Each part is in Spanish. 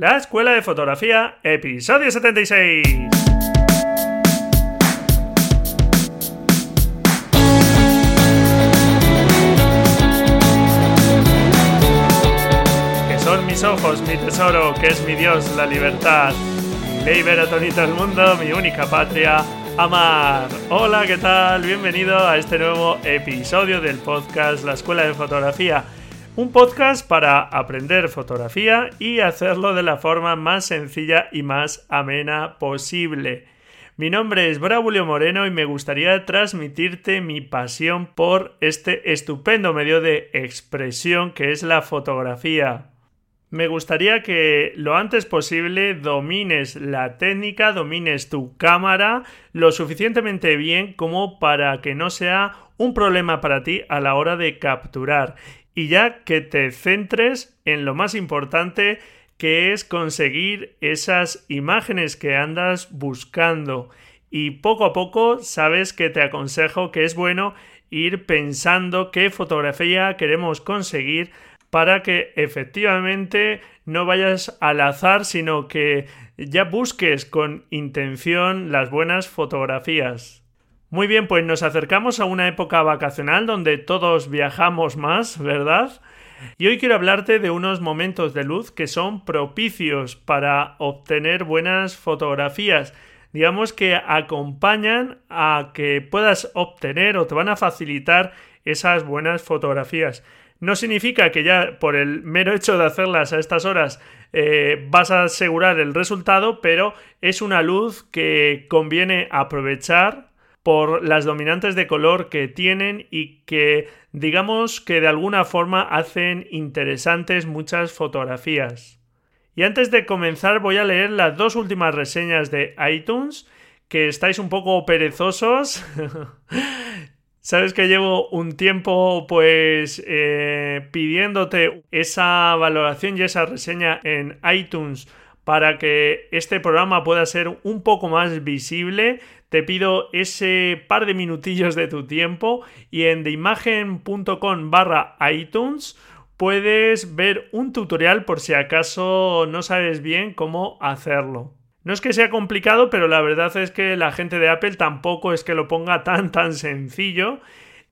La Escuela de Fotografía, episodio 76. Que son mis ojos, mi tesoro, que es mi Dios, la libertad. Mi ley veratonito del mundo, mi única patria, amar. Hola, ¿qué tal? Bienvenido a este nuevo episodio del podcast La Escuela de Fotografía un podcast para aprender fotografía y hacerlo de la forma más sencilla y más amena posible. Mi nombre es Braulio Moreno y me gustaría transmitirte mi pasión por este estupendo medio de expresión que es la fotografía. Me gustaría que lo antes posible domines la técnica, domines tu cámara lo suficientemente bien como para que no sea un problema para ti a la hora de capturar y ya que te centres en lo más importante que es conseguir esas imágenes que andas buscando y poco a poco sabes que te aconsejo que es bueno ir pensando qué fotografía queremos conseguir para que efectivamente no vayas al azar, sino que ya busques con intención las buenas fotografías. Muy bien, pues nos acercamos a una época vacacional donde todos viajamos más, ¿verdad? Y hoy quiero hablarte de unos momentos de luz que son propicios para obtener buenas fotografías. Digamos que acompañan a que puedas obtener o te van a facilitar esas buenas fotografías. No significa que ya por el mero hecho de hacerlas a estas horas eh, vas a asegurar el resultado, pero es una luz que conviene aprovechar por las dominantes de color que tienen y que digamos que de alguna forma hacen interesantes muchas fotografías. Y antes de comenzar voy a leer las dos últimas reseñas de iTunes, que estáis un poco perezosos. Sabes que llevo un tiempo pues eh, pidiéndote esa valoración y esa reseña en iTunes para que este programa pueda ser un poco más visible te pido ese par de minutillos de tu tiempo y en deimagen.com barra iTunes puedes ver un tutorial por si acaso no sabes bien cómo hacerlo. No es que sea complicado, pero la verdad es que la gente de Apple tampoco es que lo ponga tan tan sencillo.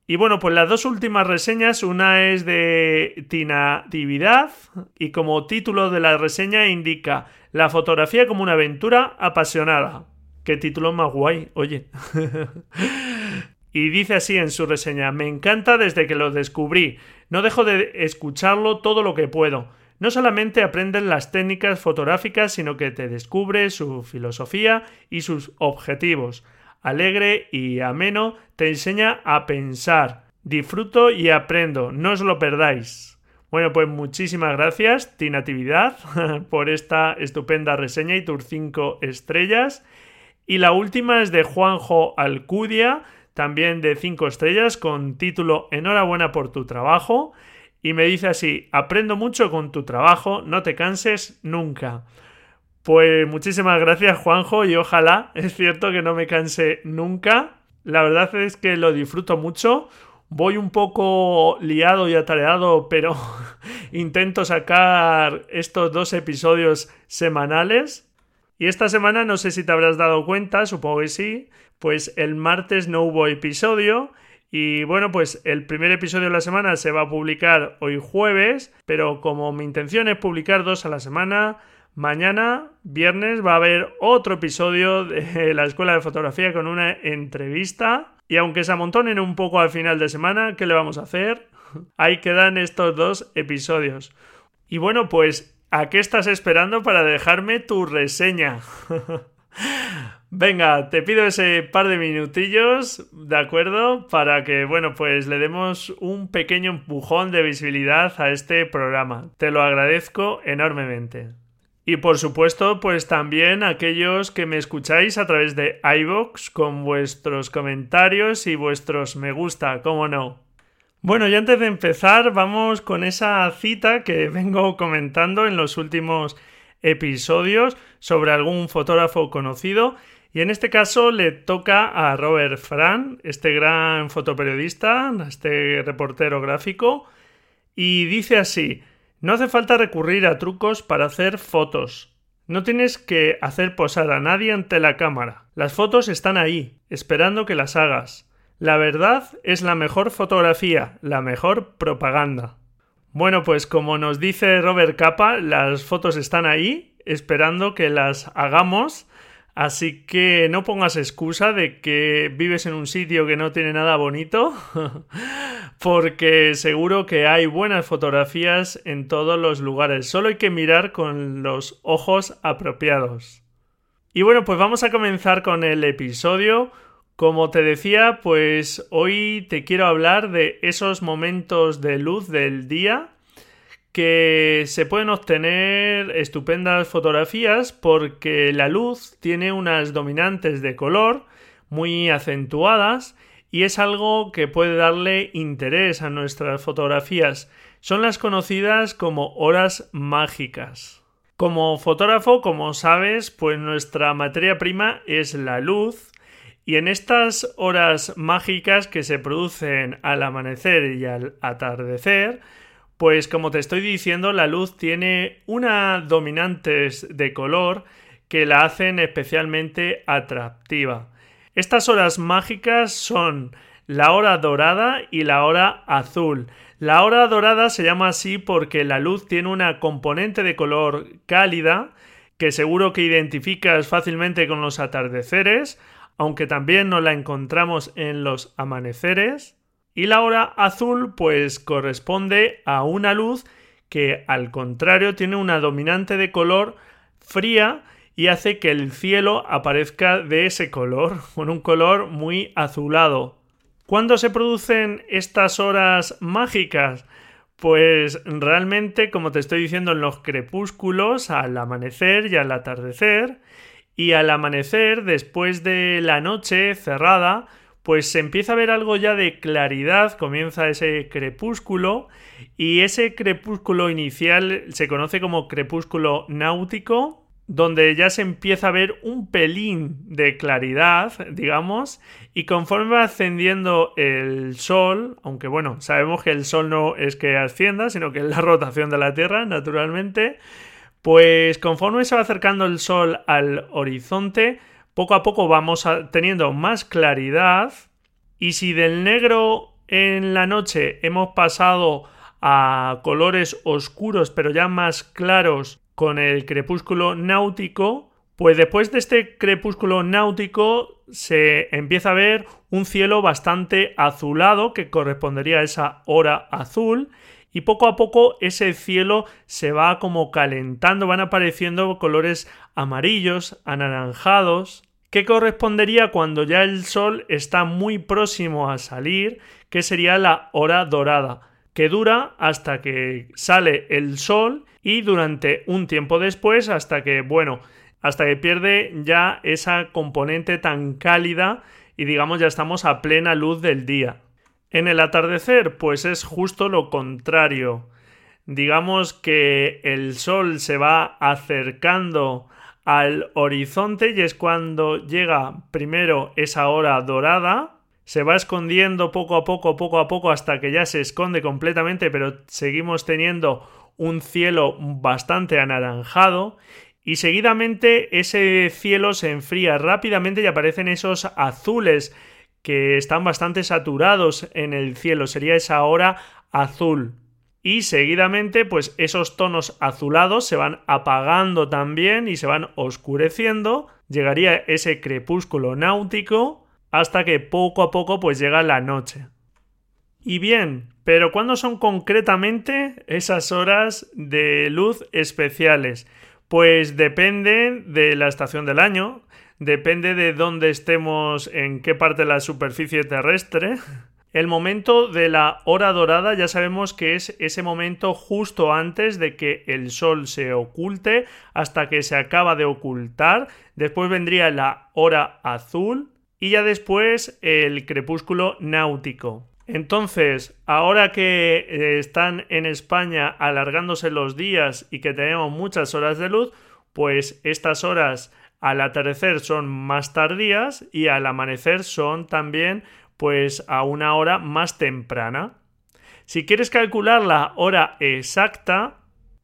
Y bueno, pues las dos últimas reseñas, una es de Tinatividad y como título de la reseña indica la fotografía como una aventura apasionada. Qué título más guay, oye. y dice así en su reseña, me encanta desde que lo descubrí, no dejo de escucharlo todo lo que puedo. No solamente aprendes las técnicas fotográficas, sino que te descubre su filosofía y sus objetivos. Alegre y ameno, te enseña a pensar. Disfruto y aprendo, no os lo perdáis. Bueno, pues muchísimas gracias, Tinatividad, por esta estupenda reseña y tus 5 estrellas. Y la última es de Juanjo Alcudia, también de 5 estrellas, con título Enhorabuena por tu trabajo. Y me dice así, aprendo mucho con tu trabajo, no te canses nunca. Pues muchísimas gracias Juanjo y ojalá, es cierto que no me canse nunca. La verdad es que lo disfruto mucho. Voy un poco liado y atareado, pero intento sacar estos dos episodios semanales y esta semana no sé si te habrás dado cuenta, supongo que sí, pues el martes no hubo episodio y bueno, pues el primer episodio de la semana se va a publicar hoy jueves, pero como mi intención es publicar dos a la semana, mañana, viernes, va a haber otro episodio de la Escuela de Fotografía con una entrevista. Y aunque se amontonen un poco al final de semana, ¿qué le vamos a hacer? Ahí quedan estos dos episodios. Y bueno, pues ¿A qué estás esperando para dejarme tu reseña? Venga, te pido ese par de minutillos, ¿de acuerdo? Para que, bueno, pues le demos un pequeño empujón de visibilidad a este programa. Te lo agradezco enormemente. Y por supuesto, pues también aquellos que me escucháis a través de iVoox con vuestros comentarios y vuestros me gusta, cómo no. Bueno, y antes de empezar, vamos con esa cita que vengo comentando en los últimos episodios sobre algún fotógrafo conocido. Y en este caso le toca a Robert Fran, este gran fotoperiodista, este reportero gráfico, y dice así, No hace falta recurrir a trucos para hacer fotos. No tienes que hacer posar a nadie ante la cámara. Las fotos están ahí, esperando que las hagas. La verdad es la mejor fotografía, la mejor propaganda. Bueno, pues como nos dice Robert Capa, las fotos están ahí, esperando que las hagamos Así que no pongas excusa de que vives en un sitio que no tiene nada bonito, porque seguro que hay buenas fotografías en todos los lugares. Solo hay que mirar con los ojos apropiados. Y bueno, pues vamos a comenzar con el episodio. Como te decía, pues hoy te quiero hablar de esos momentos de luz del día que se pueden obtener estupendas fotografías porque la luz tiene unas dominantes de color muy acentuadas y es algo que puede darle interés a nuestras fotografías. Son las conocidas como horas mágicas. Como fotógrafo, como sabes, pues nuestra materia prima es la luz y en estas horas mágicas que se producen al amanecer y al atardecer, pues como te estoy diciendo, la luz tiene una dominantes de color que la hacen especialmente atractiva. Estas horas mágicas son la hora dorada y la hora azul. La hora dorada se llama así porque la luz tiene una componente de color cálida que seguro que identificas fácilmente con los atardeceres, aunque también nos la encontramos en los amaneceres. Y la hora azul pues corresponde a una luz que al contrario tiene una dominante de color fría y hace que el cielo aparezca de ese color, con un color muy azulado. ¿Cuándo se producen estas horas mágicas? Pues realmente, como te estoy diciendo, en los crepúsculos, al amanecer y al atardecer, y al amanecer, después de la noche cerrada, pues se empieza a ver algo ya de claridad, comienza ese crepúsculo y ese crepúsculo inicial se conoce como crepúsculo náutico, donde ya se empieza a ver un pelín de claridad, digamos, y conforme va ascendiendo el Sol, aunque bueno, sabemos que el Sol no es que ascienda, sino que es la rotación de la Tierra, naturalmente, pues conforme se va acercando el Sol al horizonte, poco a poco vamos teniendo más claridad. Y si del negro en la noche hemos pasado a colores oscuros pero ya más claros con el crepúsculo náutico, pues después de este crepúsculo náutico se empieza a ver un cielo bastante azulado que correspondería a esa hora azul y poco a poco ese cielo se va como calentando, van apareciendo colores amarillos, anaranjados, que correspondería cuando ya el sol está muy próximo a salir, que sería la hora dorada, que dura hasta que sale el sol y durante un tiempo después hasta que, bueno, hasta que pierde ya esa componente tan cálida y digamos ya estamos a plena luz del día. En el atardecer, pues es justo lo contrario. Digamos que el sol se va acercando al horizonte y es cuando llega primero esa hora dorada, se va escondiendo poco a poco, poco a poco hasta que ya se esconde completamente, pero seguimos teniendo un cielo bastante anaranjado y seguidamente ese cielo se enfría rápidamente y aparecen esos azules que están bastante saturados en el cielo, sería esa hora azul y seguidamente pues esos tonos azulados se van apagando también y se van oscureciendo, llegaría ese crepúsculo náutico hasta que poco a poco pues llega la noche. Y bien, pero ¿cuándo son concretamente esas horas de luz especiales? Pues depende de la estación del año, depende de dónde estemos, en qué parte de la superficie terrestre, el momento de la hora dorada ya sabemos que es ese momento justo antes de que el sol se oculte hasta que se acaba de ocultar. Después vendría la hora azul y ya después el crepúsculo náutico. Entonces, ahora que eh, están en España alargándose los días y que tenemos muchas horas de luz, pues estas horas al atardecer son más tardías y al amanecer son también pues a una hora más temprana. Si quieres calcular la hora exacta,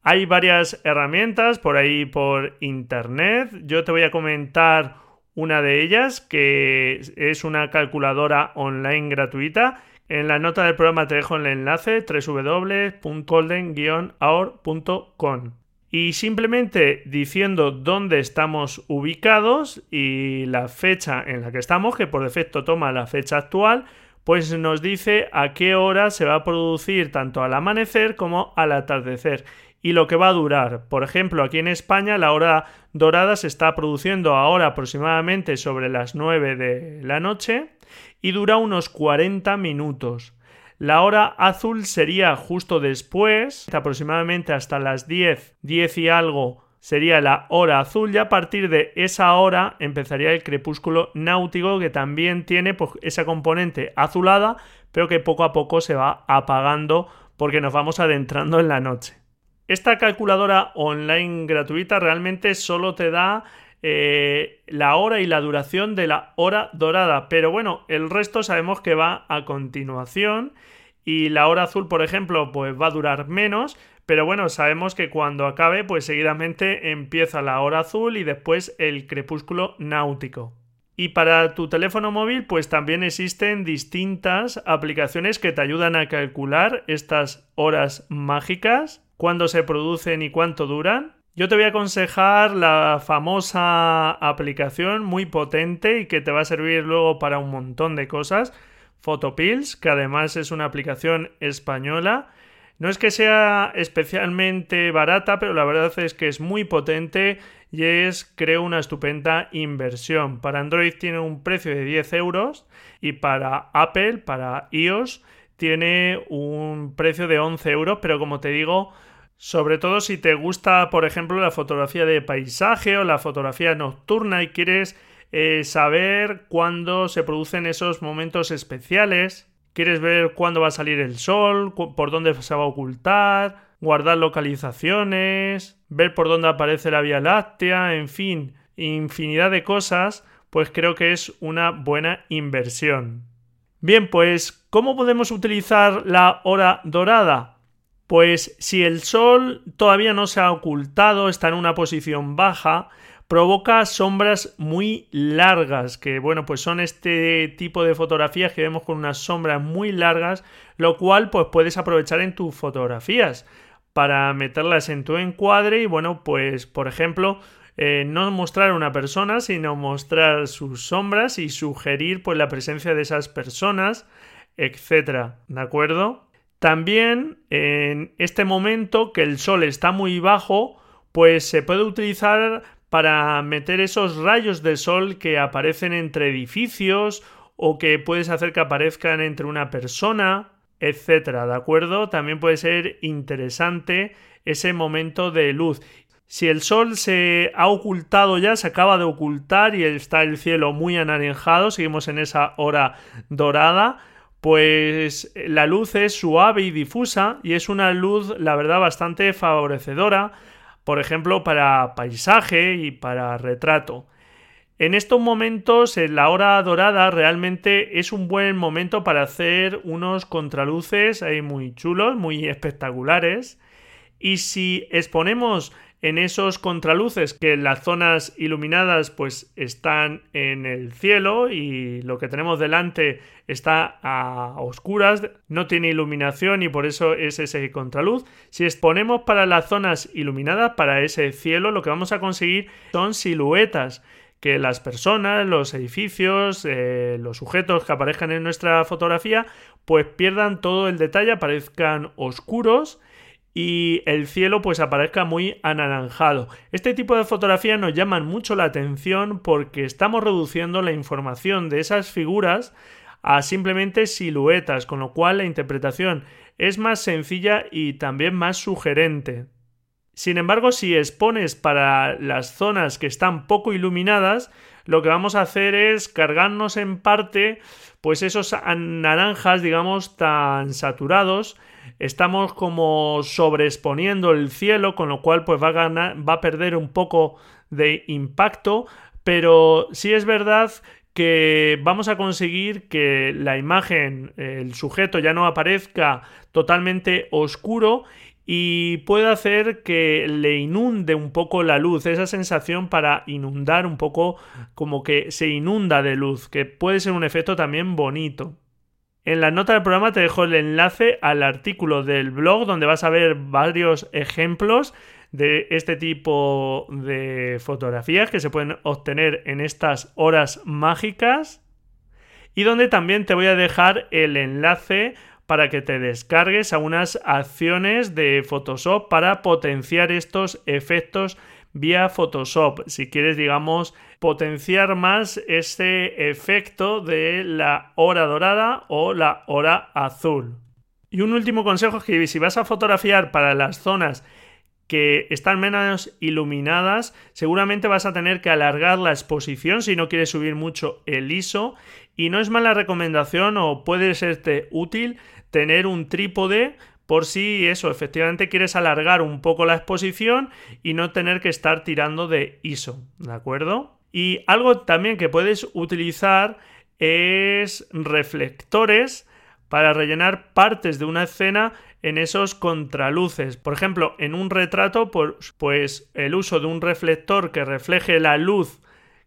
Hay varias herramientas por ahí por internet. Yo te voy a comentar una de ellas que es una calculadora online gratuita. En la nota del programa te dejo el enlace www.golden-hour.com y simplemente diciendo dónde estamos ubicados y la fecha en la que estamos, que por defecto toma la fecha actual, pues nos dice a qué hora se va a producir tanto al amanecer como al atardecer y lo que va a durar. Por ejemplo, aquí en España la hora dorada se está produciendo ahora aproximadamente sobre las 9 de la noche y dura unos 40 minutos. La hora azul sería justo después, aproximadamente hasta las 10, 10 y algo sería la hora azul y a partir de esa hora empezaría el crepúsculo náutico que también tiene pues, esa componente azulada pero que poco a poco se va apagando porque nos vamos adentrando en la noche. Esta calculadora online gratuita realmente solo te da eh, la hora y la duración de la hora dorada, pero bueno, el resto sabemos que va a continuación y la hora azul, por ejemplo, pues va a durar menos, pero bueno, sabemos que cuando acabe, pues seguidamente empieza la hora azul y después el crepúsculo náutico. Y para tu teléfono móvil, pues también existen distintas aplicaciones que te ayudan a calcular estas horas mágicas cuándo se producen y cuánto duran. Yo te voy a aconsejar la famosa aplicación muy potente y que te va a servir luego para un montón de cosas, Photopills, que además es una aplicación española. No es que sea especialmente barata, pero la verdad es que es muy potente y es, creo, una estupenda inversión. Para Android tiene un precio de 10 euros y para Apple, para iOS, tiene un precio de 11 euros, pero como te digo, sobre todo si te gusta, por ejemplo, la fotografía de paisaje o la fotografía nocturna y quieres eh, saber cuándo se producen esos momentos especiales, quieres ver cuándo va a salir el sol, por dónde se va a ocultar, guardar localizaciones, ver por dónde aparece la Vía Láctea, en fin, infinidad de cosas, pues creo que es una buena inversión. Bien, pues, ¿cómo podemos utilizar la hora dorada? Pues si el Sol todavía no se ha ocultado, está en una posición baja, provoca sombras muy largas, que bueno, pues son este tipo de fotografías que vemos con unas sombras muy largas, lo cual pues puedes aprovechar en tus fotografías para meterlas en tu encuadre y bueno, pues por ejemplo, eh, no mostrar una persona, sino mostrar sus sombras y sugerir pues la presencia de esas personas, etcétera, ¿de acuerdo? También en este momento que el sol está muy bajo, pues se puede utilizar para meter esos rayos de sol que aparecen entre edificios o que puedes hacer que aparezcan entre una persona, etcétera, ¿de acuerdo? También puede ser interesante ese momento de luz. Si el sol se ha ocultado ya, se acaba de ocultar y está el cielo muy anaranjado, seguimos en esa hora dorada, pues la luz es suave y difusa y es una luz, la verdad, bastante favorecedora, por ejemplo, para paisaje y para retrato. En estos momentos, en la hora dorada, realmente es un buen momento para hacer unos contraluces ahí muy chulos, muy espectaculares. Y si exponemos en esos contraluces que las zonas iluminadas pues están en el cielo y lo que tenemos delante está a oscuras, no tiene iluminación y por eso es ese contraluz. Si exponemos para las zonas iluminadas, para ese cielo, lo que vamos a conseguir son siluetas que las personas, los edificios, eh, los sujetos que aparezcan en nuestra fotografía, pues pierdan todo el detalle, aparezcan oscuros y el cielo pues aparezca muy anaranjado. Este tipo de fotografías nos llaman mucho la atención porque estamos reduciendo la información de esas figuras a simplemente siluetas, con lo cual la interpretación es más sencilla y también más sugerente. Sin embargo, si expones para las zonas que están poco iluminadas, lo que vamos a hacer es cargarnos en parte pues esos naranjas, digamos, tan saturados estamos como sobreexponiendo el cielo, con lo cual pues va a, ganar, va a perder un poco de impacto, pero sí es verdad que vamos a conseguir que la imagen, el sujeto ya no aparezca totalmente oscuro y puede hacer que le inunde un poco la luz, esa sensación para inundar un poco como que se inunda de luz, que puede ser un efecto también bonito. En la nota del programa te dejo el enlace al artículo del blog donde vas a ver varios ejemplos de este tipo de fotografías que se pueden obtener en estas horas mágicas y donde también te voy a dejar el enlace para que te descargues a unas acciones de Photoshop para potenciar estos efectos vía Photoshop. Si quieres, digamos, potenciar más ese efecto de la hora dorada o la hora azul. Y un último consejo es que si vas a fotografiar para las zonas que están menos iluminadas, seguramente vas a tener que alargar la exposición si no quieres subir mucho el ISO y no es mala recomendación o puede serte útil tener un trípode por si eso, efectivamente quieres alargar un poco la exposición y no tener que estar tirando de ISO, ¿de acuerdo? Y algo también que puedes utilizar es reflectores para rellenar partes de una escena en esos contraluces. Por ejemplo, en un retrato, pues, pues el uso de un reflector que refleje la luz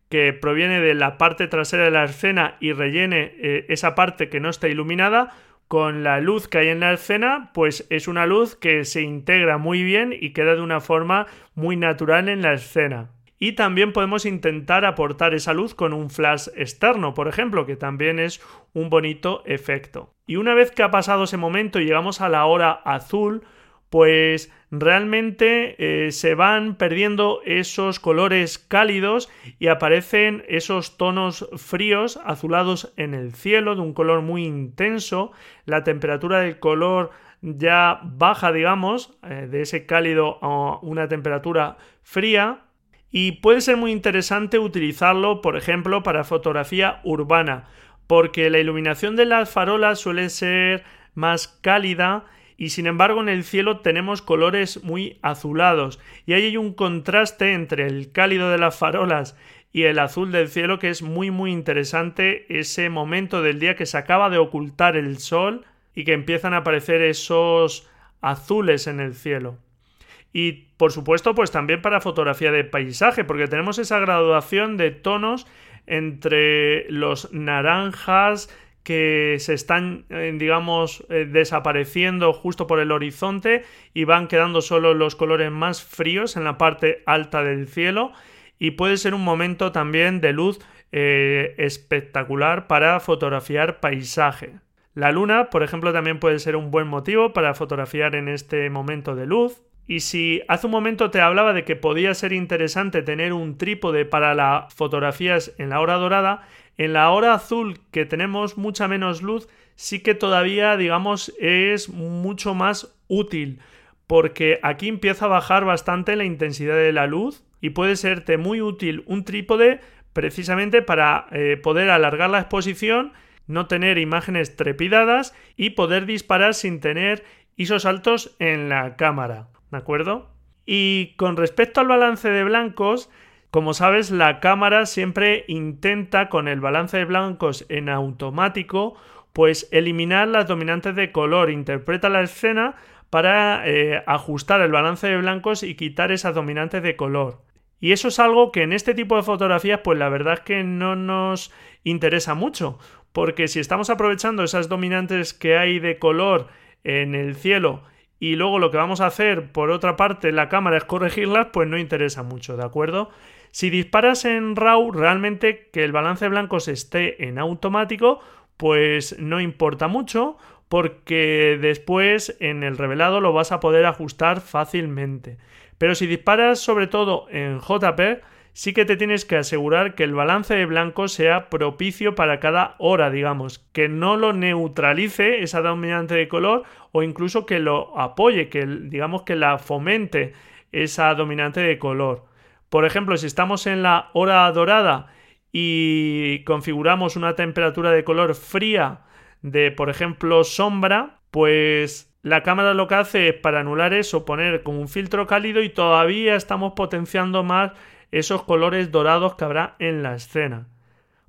que proviene de la parte trasera de la escena y rellene eh, esa parte que no está iluminada, con la luz que hay en la escena, pues es una luz que se integra muy bien y queda de una forma muy natural en la escena. Y también podemos intentar aportar esa luz con un flash externo, por ejemplo, que también es un bonito efecto. Y una vez que ha pasado ese momento y llegamos a la hora azul, pues realmente eh, se van perdiendo esos colores cálidos y aparecen esos tonos fríos azulados en el cielo de un color muy intenso, la temperatura del color ya baja, digamos, eh, de ese cálido a una temperatura fría. Y puede ser muy interesante utilizarlo, por ejemplo, para fotografía urbana, porque la iluminación de las farolas suele ser más cálida y sin embargo en el cielo tenemos colores muy azulados y ahí hay un contraste entre el cálido de las farolas y el azul del cielo que es muy muy interesante ese momento del día que se acaba de ocultar el sol y que empiezan a aparecer esos azules en el cielo. Y por supuesto, pues también para fotografía de paisaje, porque tenemos esa graduación de tonos entre los naranjas, que se están, eh, digamos, eh, desapareciendo justo por el horizonte y van quedando solo los colores más fríos en la parte alta del cielo y puede ser un momento también de luz eh, espectacular para fotografiar paisaje. La luna, por ejemplo, también puede ser un buen motivo para fotografiar en este momento de luz. Y si hace un momento te hablaba de que podía ser interesante tener un trípode para las fotografías en la hora dorada, en la hora azul, que tenemos mucha menos luz, sí que todavía, digamos, es mucho más útil, porque aquí empieza a bajar bastante la intensidad de la luz y puede serte muy útil un trípode precisamente para eh, poder alargar la exposición, no tener imágenes trepidadas y poder disparar sin tener ISOs altos en la cámara. ¿De acuerdo? Y con respecto al balance de blancos, como sabes, la cámara siempre intenta con el balance de blancos en automático, pues eliminar las dominantes de color, interpreta la escena para eh, ajustar el balance de blancos y quitar esas dominantes de color. Y eso es algo que en este tipo de fotografías, pues la verdad es que no nos interesa mucho, porque si estamos aprovechando esas dominantes que hay de color en el cielo y luego lo que vamos a hacer por otra parte la cámara es corregirlas, pues no interesa mucho, ¿de acuerdo? Si disparas en RAW, realmente que el balance de blancos esté en automático, pues no importa mucho, porque después en el revelado lo vas a poder ajustar fácilmente. Pero si disparas sobre todo en JPEG, sí que te tienes que asegurar que el balance de blancos sea propicio para cada hora, digamos, que no lo neutralice esa dominante de color o incluso que lo apoye, que digamos que la fomente esa dominante de color. Por ejemplo, si estamos en la hora dorada y configuramos una temperatura de color fría de, por ejemplo, sombra, pues la cámara lo que hace es para anular eso, poner como un filtro cálido y todavía estamos potenciando más esos colores dorados que habrá en la escena.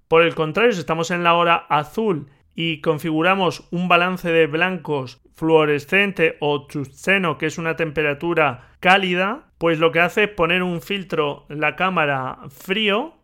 Por el contrario, si estamos en la hora azul y configuramos un balance de blancos fluorescente o tungsteno, que es una temperatura cálida, pues lo que hace es poner un filtro la cámara frío,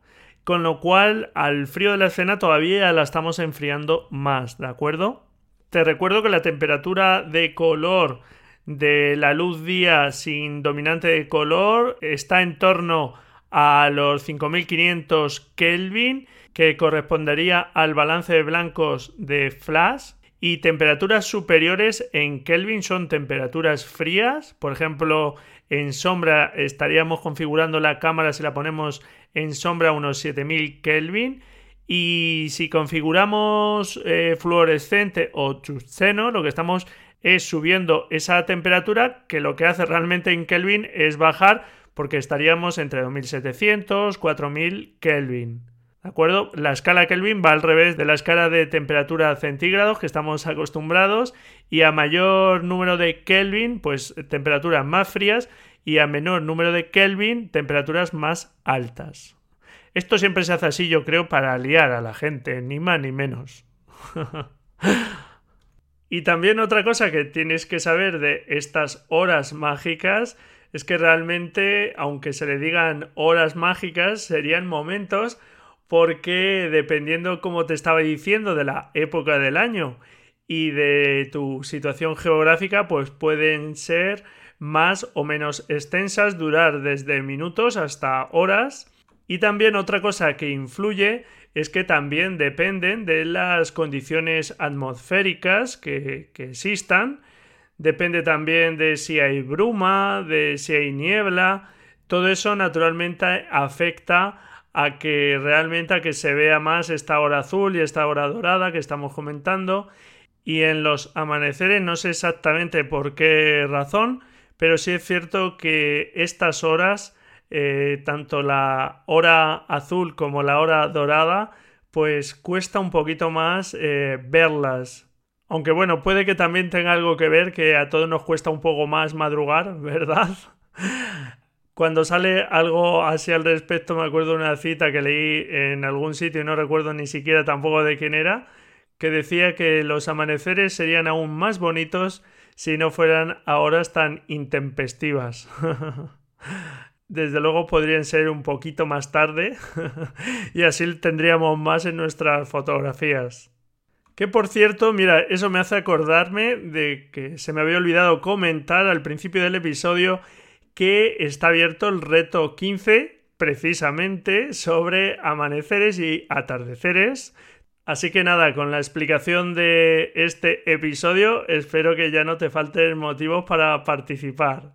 con lo cual al frío de la escena todavía la estamos enfriando más, ¿de acuerdo? Te recuerdo que la temperatura de color de la luz día sin dominante de color está en torno a los 5500 Kelvin, que correspondería al balance de blancos de flash. Y temperaturas superiores en Kelvin son temperaturas frías. Por ejemplo, en sombra estaríamos configurando la cámara si la ponemos en sombra a unos 7000 Kelvin. Y si configuramos eh, fluorescente o chusceno, lo que estamos es subiendo esa temperatura que lo que hace realmente en Kelvin es bajar porque estaríamos entre 2700 4000 Kelvin. ¿De acuerdo? La escala Kelvin va al revés de la escala de temperatura centígrados que estamos acostumbrados y a mayor número de Kelvin, pues temperaturas más frías y a menor número de Kelvin, temperaturas más altas. Esto siempre se hace así, yo creo, para liar a la gente, ni más ni menos. y también otra cosa que tienes que saber de estas horas mágicas es que realmente, aunque se le digan horas mágicas, serían momentos porque dependiendo, como te estaba diciendo, de la época del año y de tu situación geográfica, pues pueden ser más o menos extensas, durar desde minutos hasta horas. Y también otra cosa que influye es que también dependen de las condiciones atmosféricas que, que existan. Depende también de si hay bruma, de si hay niebla. Todo eso naturalmente afecta a que realmente a que se vea más esta hora azul y esta hora dorada que estamos comentando. Y en los amaneceres no sé exactamente por qué razón, pero sí es cierto que estas horas, eh, tanto la hora azul como la hora dorada, pues cuesta un poquito más eh, verlas. Aunque bueno, puede que también tenga algo que ver que a todos nos cuesta un poco más madrugar, ¿verdad? Cuando sale algo así al respecto, me acuerdo de una cita que leí en algún sitio y no recuerdo ni siquiera tampoco de quién era, que decía que los amaneceres serían aún más bonitos si no fueran a horas tan intempestivas. Desde luego podrían ser un poquito más tarde y así tendríamos más en nuestras fotografías. Que por cierto, mira, eso me hace acordarme de que se me había olvidado comentar al principio del episodio que está abierto el reto 15 precisamente sobre amaneceres y atardeceres. Así que nada, con la explicación de este episodio, espero que ya no te falten motivos para participar.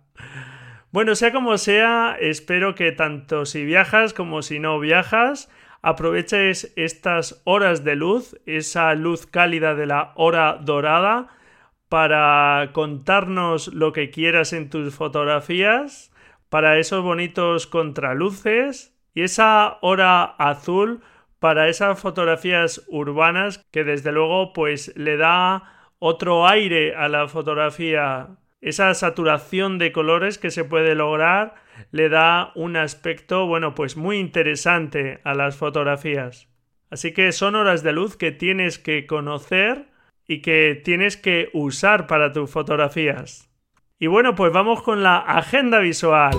Bueno, sea como sea, espero que tanto si viajas como si no viajas, aproveches estas horas de luz, esa luz cálida de la hora dorada, para contarnos lo que quieras en tus fotografías, para esos bonitos contraluces y esa hora azul para esas fotografías urbanas que desde luego pues le da otro aire a la fotografía. Esa saturación de colores que se puede lograr le da un aspecto, bueno, pues muy interesante a las fotografías. Así que son horas de luz que tienes que conocer y que tienes que usar para tus fotografías. Y bueno, pues vamos con la agenda visual.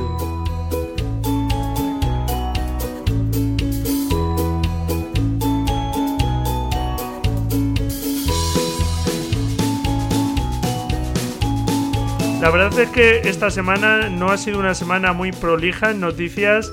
La verdad es que esta semana no ha sido una semana muy prolija en noticias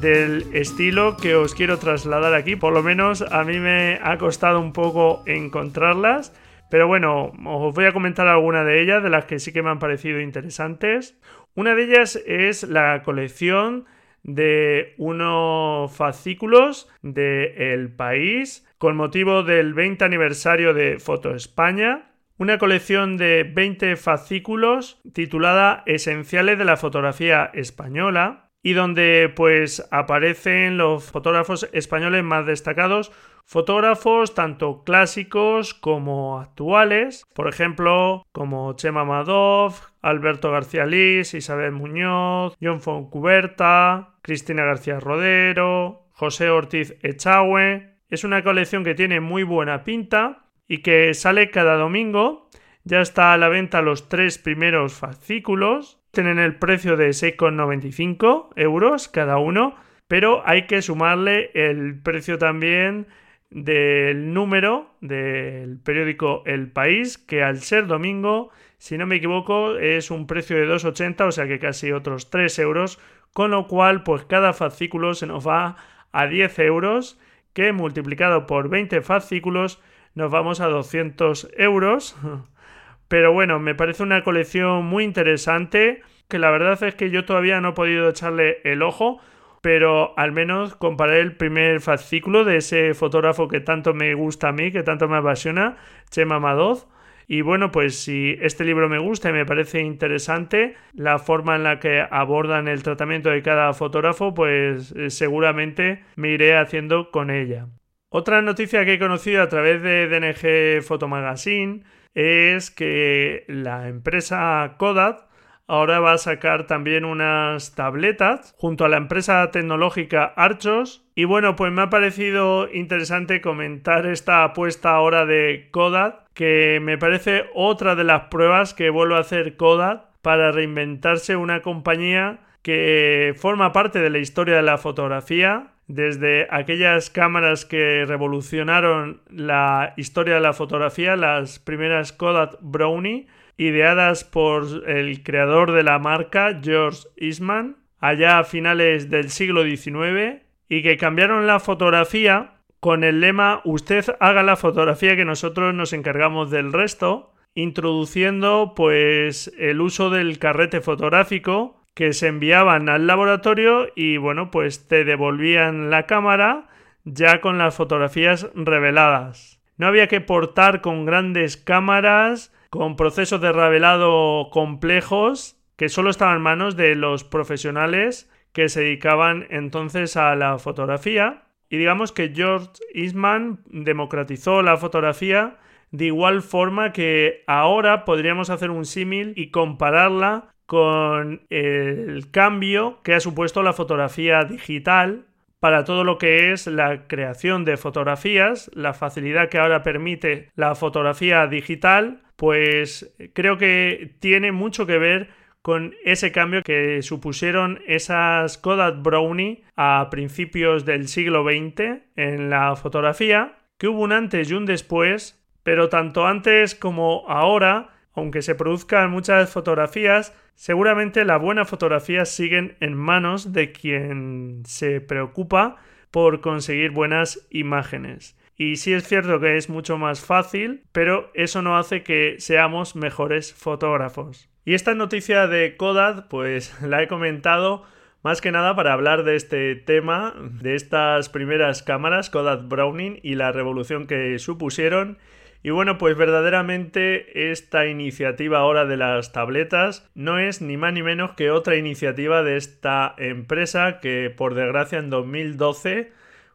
del estilo que os quiero trasladar aquí. Por lo menos a mí me ha costado un poco encontrarlas. Pero bueno, os voy a comentar alguna de ellas, de las que sí que me han parecido interesantes. Una de ellas es la colección de unos fascículos de El País con motivo del 20 aniversario de Foto España. Una colección de 20 fascículos titulada Esenciales de la fotografía española y donde pues aparecen los fotógrafos españoles más destacados Fotógrafos tanto clásicos como actuales, por ejemplo, como Chema Madoff, Alberto García Lís, Isabel Muñoz, John Foncuberta, Cristina García Rodero, José Ortiz Echagüe. Es una colección que tiene muy buena pinta y que sale cada domingo Ya está a la venta los tres primeros fascículos. Tienen el precio de 6,95 euros cada uno, pero hay que sumarle el precio también del número del periódico El País, que al ser domingo, si no me equivoco, es un precio de 2,80, o sea que casi otros 3 euros, con lo cual, pues cada fascículo se nos va a 10 euros, que multiplicado por 20 fascículos nos vamos a 200 euros. Pero bueno, me parece una colección muy interesante, que la verdad es que yo todavía no he podido echarle el ojo, pero al menos comparé el primer fascículo de ese fotógrafo que tanto me gusta a mí, que tanto me apasiona, Chema Madoz. Y bueno, pues si este libro me gusta y me parece interesante, la forma en la que abordan el tratamiento de cada fotógrafo, pues eh, seguramente me iré haciendo con ella. Otra noticia que he conocido a través de DNG Photo Magazine es que la empresa Kodak ahora va a sacar también unas tabletas junto a la empresa tecnológica Archos. Y bueno, pues me ha parecido interesante comentar esta apuesta ahora de Kodak, que me parece otra de las pruebas que vuelve a hacer Kodak para reinventarse una compañía que forma parte de la historia de la fotografía, desde aquellas cámaras que revolucionaron la historia de la fotografía, las primeras Kodak Brownie, ideadas por el creador de la marca, George Eastman, allá a finales del siglo XIX, y que cambiaron la fotografía con el lema Usted haga la fotografía que nosotros nos encargamos del resto, introduciendo pues el uso del carrete fotográfico que se enviaban al laboratorio y bueno pues te devolvían la cámara ya con las fotografías reveladas. No había que portar con grandes cámaras con procesos de revelado complejos que solo estaban en manos de los profesionales que se dedicaban entonces a la fotografía. Y digamos que George Eastman democratizó la fotografía de igual forma que ahora podríamos hacer un símil y compararla con el cambio que ha supuesto la fotografía digital para todo lo que es la creación de fotografías, la facilidad que ahora permite la fotografía digital pues creo que tiene mucho que ver con ese cambio que supusieron esas Kodak Brownie a principios del siglo XX en la fotografía, que hubo un antes y un después, pero tanto antes como ahora, aunque se produzcan muchas fotografías, seguramente la buena fotografía siguen en manos de quien se preocupa por conseguir buenas imágenes. Y sí es cierto que es mucho más fácil, pero eso no hace que seamos mejores fotógrafos. Y esta noticia de Kodak, pues la he comentado más que nada para hablar de este tema, de estas primeras cámaras Kodak Browning y la revolución que supusieron. Y bueno, pues verdaderamente esta iniciativa ahora de las tabletas no es ni más ni menos que otra iniciativa de esta empresa que por desgracia en 2012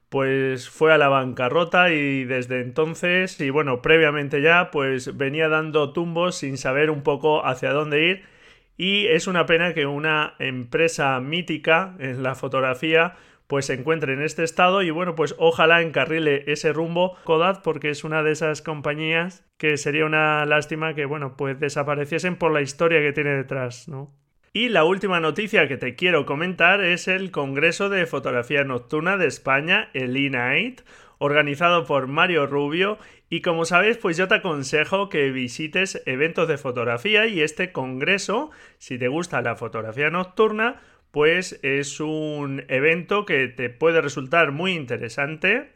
pues fue a la bancarrota y desde entonces, y bueno, previamente ya, pues venía dando tumbos sin saber un poco hacia dónde ir. Y es una pena que una empresa mítica en la fotografía pues se encuentre en este estado y bueno, pues ojalá encarrile ese rumbo Kodak porque es una de esas compañías que sería una lástima que bueno, pues desapareciesen por la historia que tiene detrás, ¿no? Y la última noticia que te quiero comentar es el Congreso de Fotografía Nocturna de España, el E-Night, organizado por Mario Rubio. Y como sabes, pues yo te aconsejo que visites eventos de fotografía y este congreso, si te gusta la fotografía nocturna, pues es un evento que te puede resultar muy interesante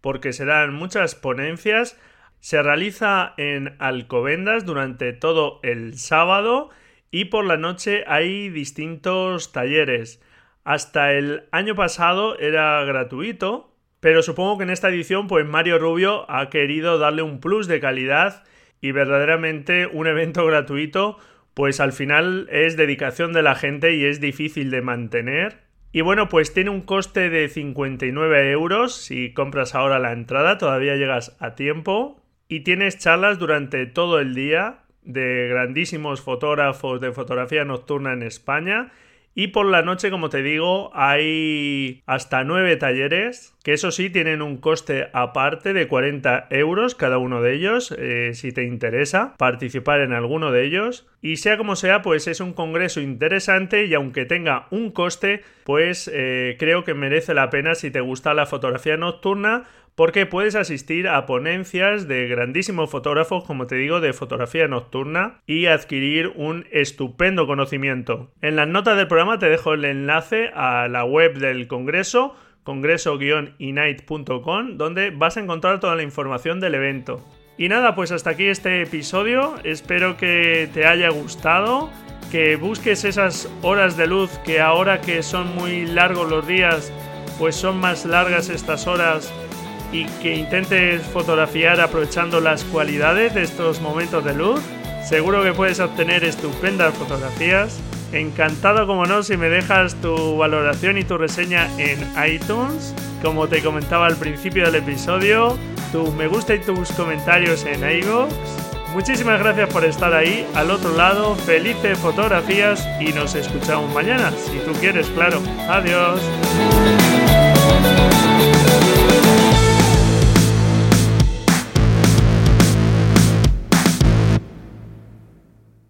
porque se dan muchas ponencias. Se realiza en Alcobendas durante todo el sábado y por la noche hay distintos talleres. Hasta el año pasado era gratuito, pero supongo que en esta edición pues Mario Rubio ha querido darle un plus de calidad y verdaderamente un evento gratuito pues al final es dedicación de la gente y es difícil de mantener. Y bueno, pues tiene un coste de 59 euros si compras ahora la entrada, todavía llegas a tiempo. Y tienes charlas durante todo el día de grandísimos fotógrafos de fotografía nocturna en España Y por la noche, como te digo, hay hasta 9 talleres, que eso sí tienen un coste aparte de 40 euros cada uno de ellos, eh, si te interesa participar en alguno de ellos. Y sea como sea, pues es un congreso interesante y aunque tenga un coste, pues eh, creo que merece la pena si te gusta la fotografía nocturna porque puedes asistir a ponencias de grandísimos fotógrafos, como te digo, de fotografía nocturna y adquirir un estupendo conocimiento. En las notas del programa te dejo el enlace a la web del Congreso, congreso-inite.com, donde vas a encontrar toda la información del evento. Y nada, pues hasta aquí este episodio, espero que te haya gustado, que busques esas horas de luz que ahora que son muy largos los días, pues son más largas estas horas y que intentes fotografiar aprovechando las cualidades de estos momentos de luz. Seguro que puedes obtener estupendas fotografías. Encantado como no si me dejas tu valoración y tu reseña en iTunes. Como te comentaba al principio del episodio, tu me gusta y tus comentarios en iVoox. Muchísimas gracias por estar ahí, al otro lado, felices fotografías y nos escuchamos mañana, si tú quieres, claro. Adiós.